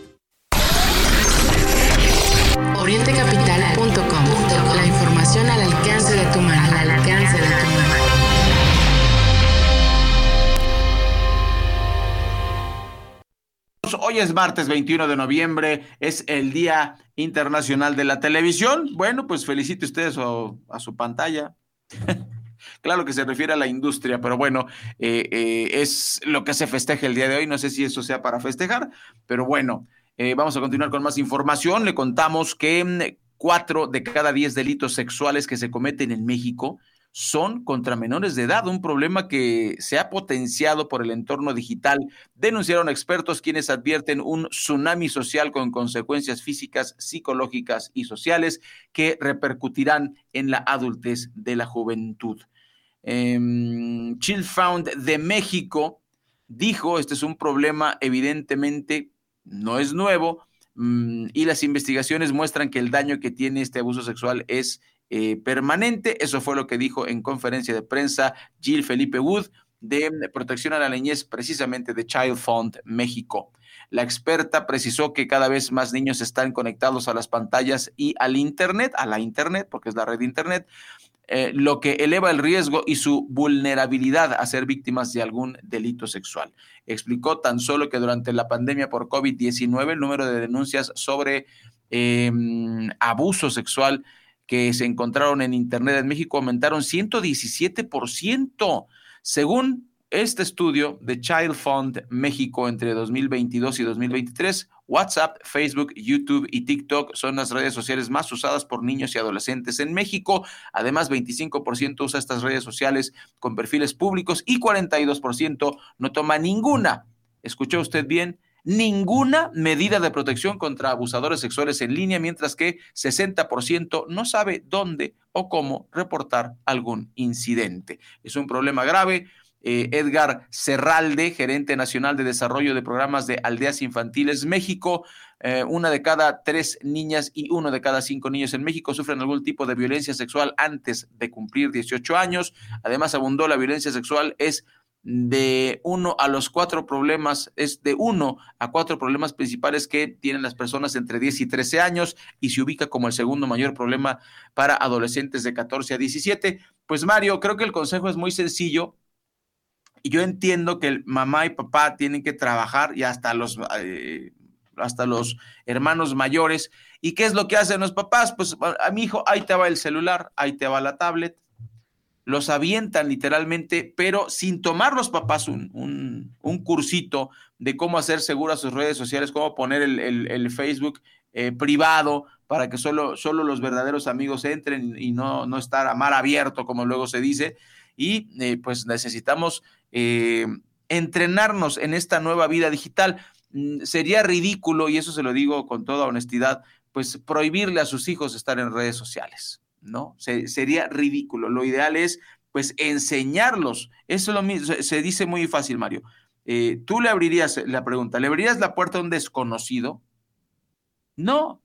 Hoy es martes 21 de noviembre, es el Día Internacional de la Televisión. Bueno, pues felicite usted a su, a su pantalla. claro que se refiere a la industria, pero bueno, eh, eh, es lo que se festeja el día de hoy. No sé si eso sea para festejar, pero bueno, eh, vamos a continuar con más información. Le contamos que mm, cuatro de cada diez delitos sexuales que se cometen en México son contra menores de edad, un problema que se ha potenciado por el entorno digital. Denunciaron expertos quienes advierten un tsunami social con consecuencias físicas, psicológicas y sociales que repercutirán en la adultez de la juventud. Eh, Chill Found de México dijo, este es un problema evidentemente no es nuevo, mmm, y las investigaciones muestran que el daño que tiene este abuso sexual es eh, permanente. Eso fue lo que dijo en conferencia de prensa Jill Felipe Wood de protección a la niñez, precisamente de Child Fund México. La experta precisó que cada vez más niños están conectados a las pantallas y al Internet, a la Internet, porque es la red de Internet, eh, lo que eleva el riesgo y su vulnerabilidad a ser víctimas de algún delito sexual. Explicó tan solo que durante la pandemia por COVID-19 el número de denuncias sobre eh, abuso sexual que se encontraron en Internet en México aumentaron 117%, según este estudio de Child Fund México entre 2022 y 2023. WhatsApp, Facebook, YouTube y TikTok son las redes sociales más usadas por niños y adolescentes en México. Además, 25% usa estas redes sociales con perfiles públicos y 42% no toma ninguna. ¿Escuchó usted bien? Ninguna medida de protección contra abusadores sexuales en línea, mientras que 60% no sabe dónde o cómo reportar algún incidente. Es un problema grave. Eh, Edgar Serralde, gerente nacional de desarrollo de programas de aldeas infantiles México, eh, una de cada tres niñas y uno de cada cinco niños en México sufren algún tipo de violencia sexual antes de cumplir 18 años. Además, abundó la violencia sexual es de uno a los cuatro problemas, es de uno a cuatro problemas principales que tienen las personas entre 10 y 13 años y se ubica como el segundo mayor problema para adolescentes de 14 a 17. Pues Mario, creo que el consejo es muy sencillo. Y yo entiendo que el mamá y papá tienen que trabajar y hasta los, eh, hasta los hermanos mayores. ¿Y qué es lo que hacen los papás? Pues a mi hijo, ahí te va el celular, ahí te va la tablet, los avientan literalmente, pero sin tomar los papás un, un, cursito de cómo hacer seguras sus redes sociales, cómo poner el, el, el Facebook eh, privado para que solo, solo los verdaderos amigos entren y no, no estar a mar abierto, como luego se dice. Y eh, pues necesitamos eh, entrenarnos en esta nueva vida digital. Mm, sería ridículo, y eso se lo digo con toda honestidad, pues prohibirle a sus hijos estar en redes sociales ¿no? sería ridículo. Lo ideal es, pues, enseñarlos. Eso es lo mismo, se dice muy fácil, Mario. Eh, tú le abrirías la pregunta, ¿le abrirías la puerta a un desconocido? No,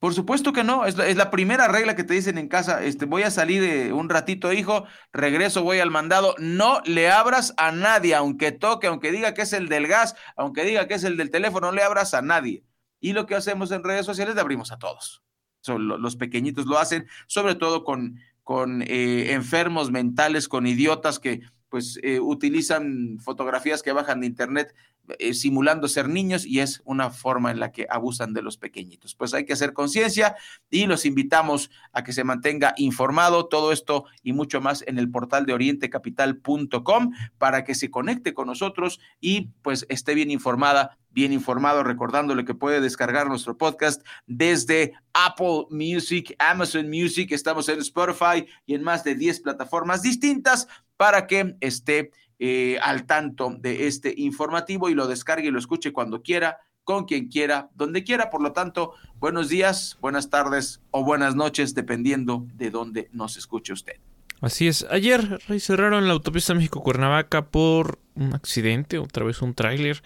por supuesto que no, es la, primera regla que te dicen en casa, este, voy a salir de un ratito, hijo, regreso, voy al mandado, no le abras a nadie, aunque toque, aunque diga que es el del gas, aunque diga que es el del teléfono, no le abras a nadie. Y lo que hacemos en redes sociales, le abrimos a todos. Los pequeñitos lo hacen, sobre todo con, con eh, enfermos mentales, con idiotas que pues eh, utilizan fotografías que bajan de internet eh, simulando ser niños y es una forma en la que abusan de los pequeñitos. Pues hay que hacer conciencia y los invitamos a que se mantenga informado todo esto y mucho más en el portal de orientecapital.com para que se conecte con nosotros y pues esté bien informada bien informado, recordándole que puede descargar nuestro podcast desde Apple Music, Amazon Music, estamos en Spotify y en más de 10 plataformas distintas para que esté eh, al tanto de este informativo y lo descargue y lo escuche cuando quiera, con quien quiera, donde quiera. Por lo tanto, buenos días, buenas tardes o buenas noches, dependiendo de dónde nos escuche usted. Así es. Ayer cerraron la autopista México-Cuernavaca por un accidente, otra vez un tráiler.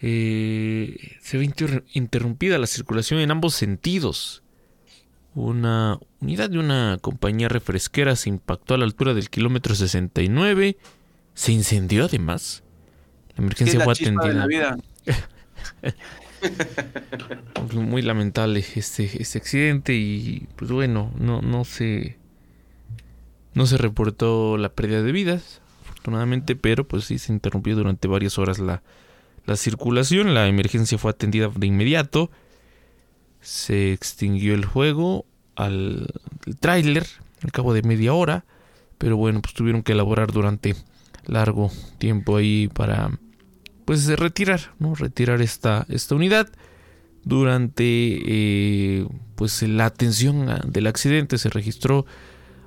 Eh, se ve interrumpida la circulación en ambos sentidos. Una unidad de una compañía refresquera se impactó a la altura del kilómetro 69 se incendió además. La emergencia fue atendida. Muy lamentable este, este accidente y pues bueno, no, no se no se reportó la pérdida de vidas, afortunadamente, pero pues sí se interrumpió durante varias horas la, la circulación. La emergencia fue atendida de inmediato. Se extinguió el fuego al tráiler al cabo de media hora, pero bueno, pues tuvieron que elaborar durante largo tiempo ahí para pues retirar, ¿no? Retirar esta, esta unidad. Durante eh, pues la atención del accidente se registró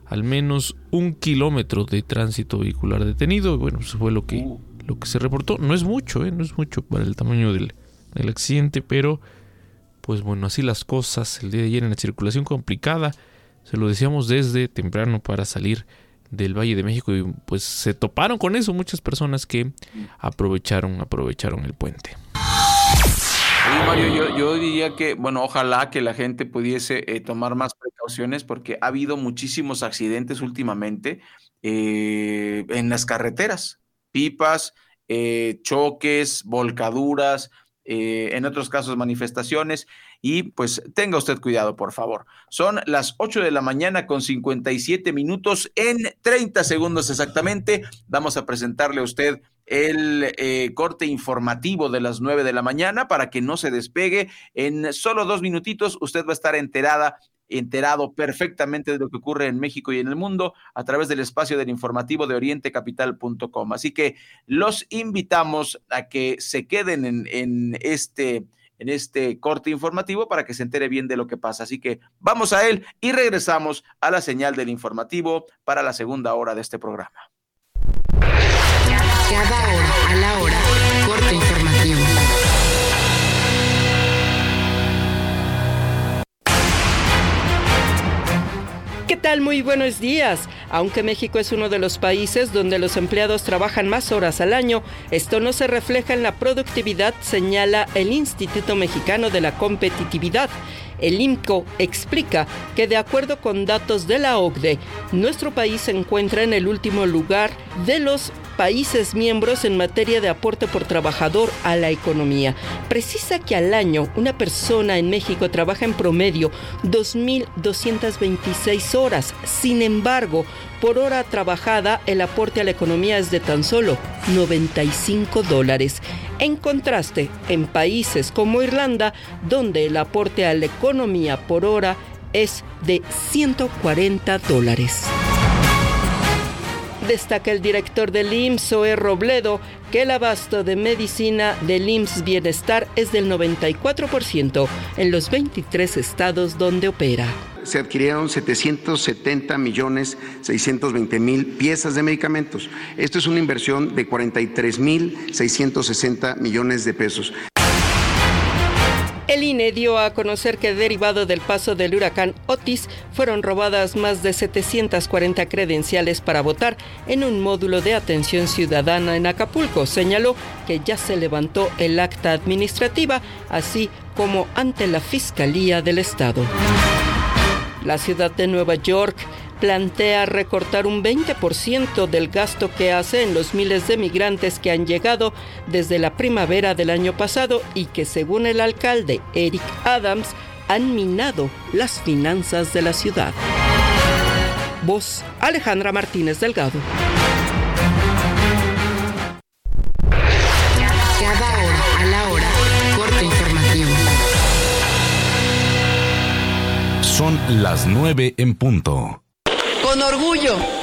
al menos un kilómetro de tránsito vehicular detenido. Bueno, eso fue lo que, lo que se reportó. No es mucho, ¿eh? no es mucho para el tamaño del, del accidente, pero pues bueno, así las cosas. El día de ayer en la circulación complicada, se lo decíamos desde temprano para salir del Valle de México y pues se toparon con eso muchas personas que aprovecharon, aprovecharon el puente. Yo, diría que, bueno, ojalá que la gente pudiese eh, tomar más precauciones porque ha habido muchísimos accidentes últimamente eh, en las carreteras, pipas, eh, choques, volcaduras, en otros casos manifestaciones y pues tenga usted cuidado, por favor. Son las 8 de la mañana con 57 minutos en 30 segundos exactamente. Vamos a presentarle a usted el eh, corte informativo de las 9 de la mañana para que no se despegue. En solo dos minutitos usted va a estar enterada enterado perfectamente de lo que ocurre en México y en el mundo a través del espacio del informativo de orientecapital.com. Así que los invitamos a que se queden en, este en este corte informativo para que se entere bien de lo que pasa. Así que vamos a él y regresamos a la señal del informativo para la segunda hora de este programa. Cada hora a la hora, corte informativo. Tal? Muy buenos días. Aunque México es uno de los países donde los empleados trabajan más horas al año, esto no se refleja en la productividad, señala el Instituto Mexicano de la Competitividad. El IMCO explica que de acuerdo con datos de la OCDE, nuestro país se encuentra en el último lugar de los países miembros en materia de aporte por trabajador a la economía. Precisa que al año una persona en México trabaja en promedio 2.226 horas. Sin embargo, por hora trabajada, el aporte a la economía es de tan solo 95 dólares. En contraste, en países como Irlanda, donde el aporte a la economía por hora es de 140 dólares. Destaca el director del IMSS, Zoe Robledo, que el abasto de medicina del IMSS Bienestar es del 94% en los 23 estados donde opera. Se adquirieron 770 millones 620 mil piezas de medicamentos. Esto es una inversión de 43 mil 660 millones de pesos. El INE dio a conocer que derivado del paso del huracán Otis fueron robadas más de 740 credenciales para votar en un módulo de atención ciudadana en Acapulco. Señaló que ya se levantó el acta administrativa, así como ante la Fiscalía del Estado. La ciudad de Nueva York plantea recortar un 20% del gasto que hace en los miles de migrantes que han llegado desde la primavera del año pasado y que según el alcalde Eric Adams han minado las finanzas de la ciudad. Voz Alejandra Martínez Delgado. Cada hora a la hora, corte informativo. Son las 9 en punto. Con orgullo